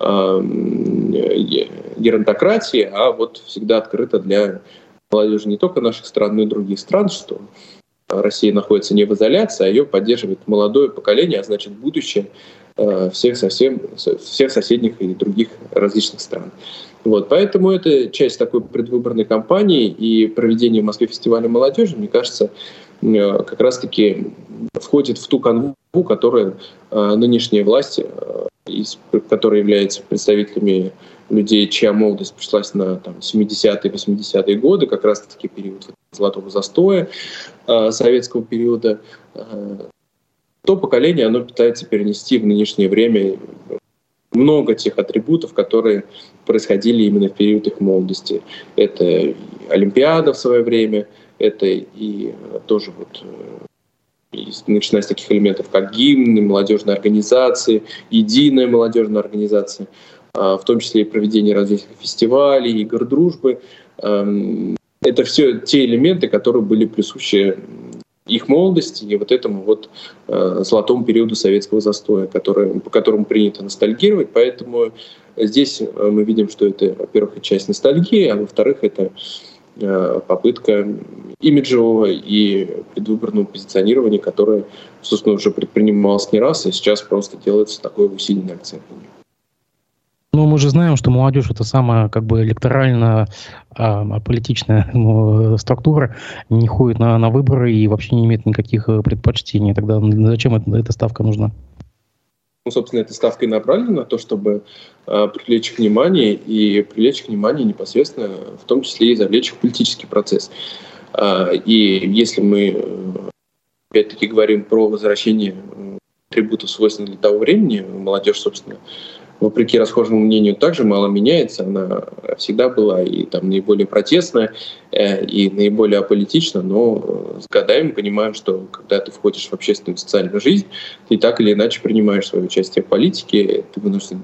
э, геронтократии, а вот всегда открыто для молодежи не только наших стран, но и других стран, что Россия находится не в изоляции, а ее поддерживает молодое поколение, а значит будущее всех, совсем, всех соседних и других различных стран. Вот, поэтому это часть такой предвыборной кампании и проведение в Москве фестиваля молодежи, мне кажется, э, как раз-таки входит в ту канву, которую э, нынешние власти, э, которые являются представителями людей, чья молодость пришлась на там, 70-е, 80-е годы, как раз-таки период золотого застоя советского периода, то поколение, оно пытается перенести в нынешнее время много тех атрибутов, которые происходили именно в период их молодости. Это Олимпиада в свое время, это и тоже вот э, начиная с таких элементов, как гимн, молодежные организации, единая молодежная организация, а, в том числе и проведение различных фестивалей, игр дружбы. Эм, это все те элементы, которые были присущи их молодости и вот этому вот э, золотому периоду советского застоя, который, по которому принято ностальгировать. Поэтому здесь э, мы видим, что это, во-первых, часть ностальгии, а во-вторых, это э, попытка имиджевого и предвыборного позиционирования, которое, собственно, уже предпринималось не раз, и сейчас просто делается такой усиленный акцент. Ну, мы же знаем, что молодежь это самая как бы электорально а, политичная ну, структура, не ходит на, на выборы и вообще не имеет никаких э, предпочтений. Тогда зачем это, эта ставка нужна? Ну, собственно, эта ставка и направлена на то, чтобы э, привлечь их внимание и привлечь их внимание непосредственно, в том числе и завлечь их в политический процесс. Э, и если мы, опять-таки, говорим про возвращение атрибутов, свойственных для того времени, молодежь, собственно, вопреки расхожему мнению, также мало меняется. Она всегда была и там наиболее протестная, э, и наиболее аполитична, но с годами понимаем, что когда ты входишь в общественную социальную жизнь, ты так или иначе принимаешь свое участие в политике, ты вынужден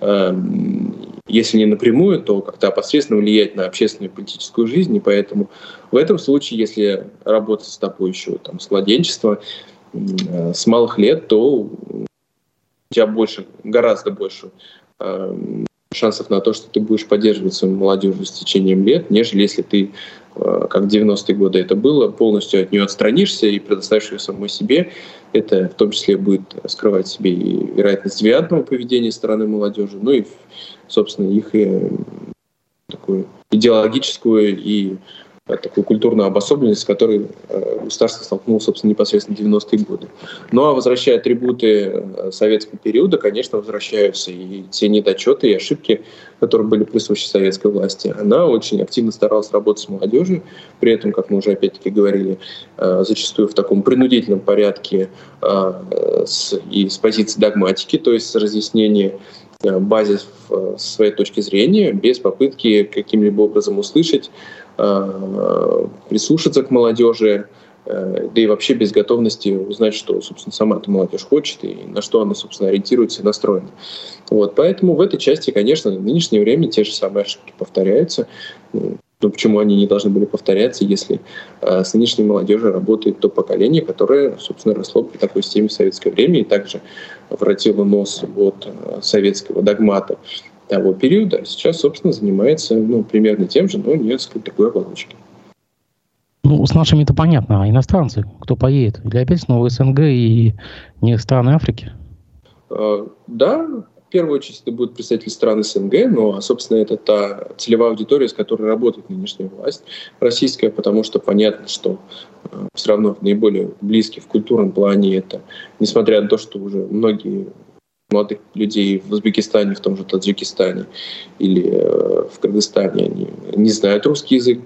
эм, если не напрямую, то как-то опосредственно влиять на общественную и политическую жизнь. И поэтому в этом случае, если работать с тобой еще там, с младенчества, э, с малых лет, то у тебя больше, гораздо больше э, шансов на то, что ты будешь поддерживать свою молодежь с течением лет, нежели если ты, э, как в 90-е годы это было, полностью от нее отстранишься и предоставишь ее самой себе. Это в том числе будет скрывать себе и вероятность девиантного поведения стороны молодежи, ну и, собственно, их и, э, такую идеологическую и такую культурную обособленность, с которой э, государство столкнулось, собственно, непосредственно в 90-е годы. Ну а возвращая атрибуты э, советского периода, конечно, возвращаются и те недочеты и ошибки, которые были присущи советской власти. Она очень активно старалась работать с молодежью, при этом, как мы уже опять-таки говорили, э, зачастую в таком принудительном порядке и с позиции догматики, то есть с разъяснения базис своей точки зрения, без попытки каким-либо образом услышать прислушаться к молодежи, да и вообще без готовности узнать, что, собственно, сама эта молодежь хочет и на что она, собственно, ориентируется и настроена. Вот, поэтому в этой части, конечно, в нынешнее время те же самые ошибки повторяются. Но ну, почему они не должны были повторяться, если э, с нынешней молодежью работает то поколение, которое, собственно, росло при такой системе в советское время и также воротило нос от э, советского догмата того периода, а сейчас, собственно, занимается ну, примерно тем же, но несколько другой оболочки. Ну, с нашими это понятно, а иностранцы, кто поедет? Или опять снова СНГ и не страны Африки? Uh, да, в первую очередь это будут представители стран СНГ, но, собственно, это та целевая аудитория, с которой работает нынешняя власть российская, потому что понятно, что э, все равно наиболее близкие в культурном плане это, несмотря на то, что уже многие молодых людей в Узбекистане, в том же Таджикистане или э, в Кыргызстане, они не знают русский язык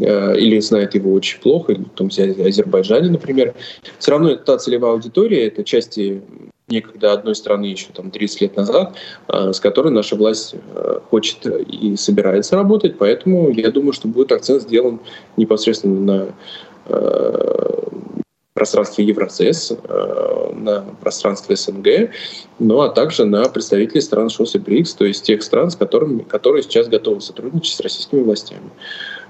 э, или знают его очень плохо, или в том же Азербайджане, например. Все равно это та целевая аудитория, это части некогда одной страны еще там 30 лет назад, э, с которой наша власть хочет и собирается работать. Поэтому я думаю, что будет акцент сделан непосредственно на пространстве Евросоюз, на пространстве СНГ, ну а также на представителей стран ШОС БРИКС, то есть тех стран, с которыми, которые сейчас готовы сотрудничать с российскими властями.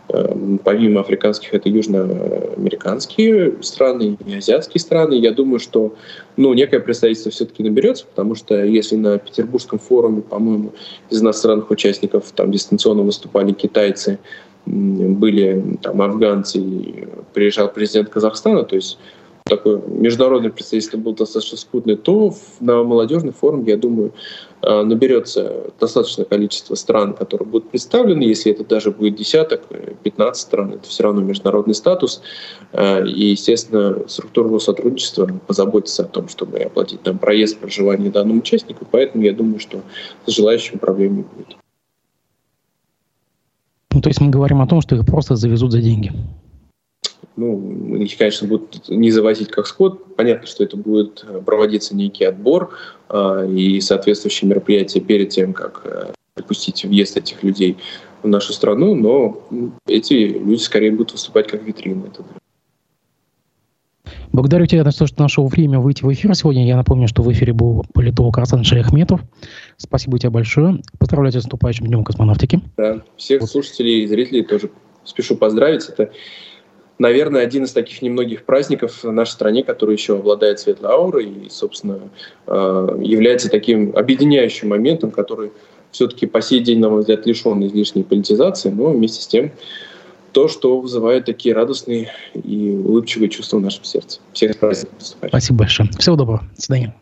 Эм, помимо африканских, это южноамериканские страны и азиатские страны. Я думаю, что ну, некое представительство все-таки наберется, потому что если на Петербургском форуме, по-моему, из иностранных участников там дистанционно выступали китайцы, были там афганцы, приезжал президент Казахстана, то есть такое международное представительство было достаточно скудное, то на молодежный форум, я думаю, э, наберется достаточное количество стран, которые будут представлены. Если это даже будет десяток, 15 стран, это все равно международный статус. Э, и, естественно, структура сотрудничества позаботится о том, чтобы оплатить там проезд, проживание данному участнику. Поэтому я думаю, что с желающими проблем не будет. Ну, то есть мы говорим о том, что их просто завезут за деньги ну, их, конечно, будут не завозить как скот. Понятно, что это будет проводиться некий отбор э, и соответствующие мероприятия перед тем, как э, допустить въезд этих людей в нашу страну, но эти люди скорее будут выступать как витрины. Это Благодарю тебя за то, что нашел время выйти в эфир сегодня. Я напомню, что в эфире был политолог Арсан Шаяхметов. Спасибо тебе большое. Поздравляю тебя с наступающим днем космонавтики. Да, всех вот. слушателей и зрителей тоже спешу поздравить. Это наверное, один из таких немногих праздников в нашей стране, который еще обладает светлой аурой и, собственно, э, является таким объединяющим моментом, который все-таки по сей день, на мой взгляд, лишен излишней политизации, но вместе с тем то, что вызывает такие радостные и улыбчивые чувства в нашем сердце. Всех с праздником Спасибо большое. Всего доброго. До свидания.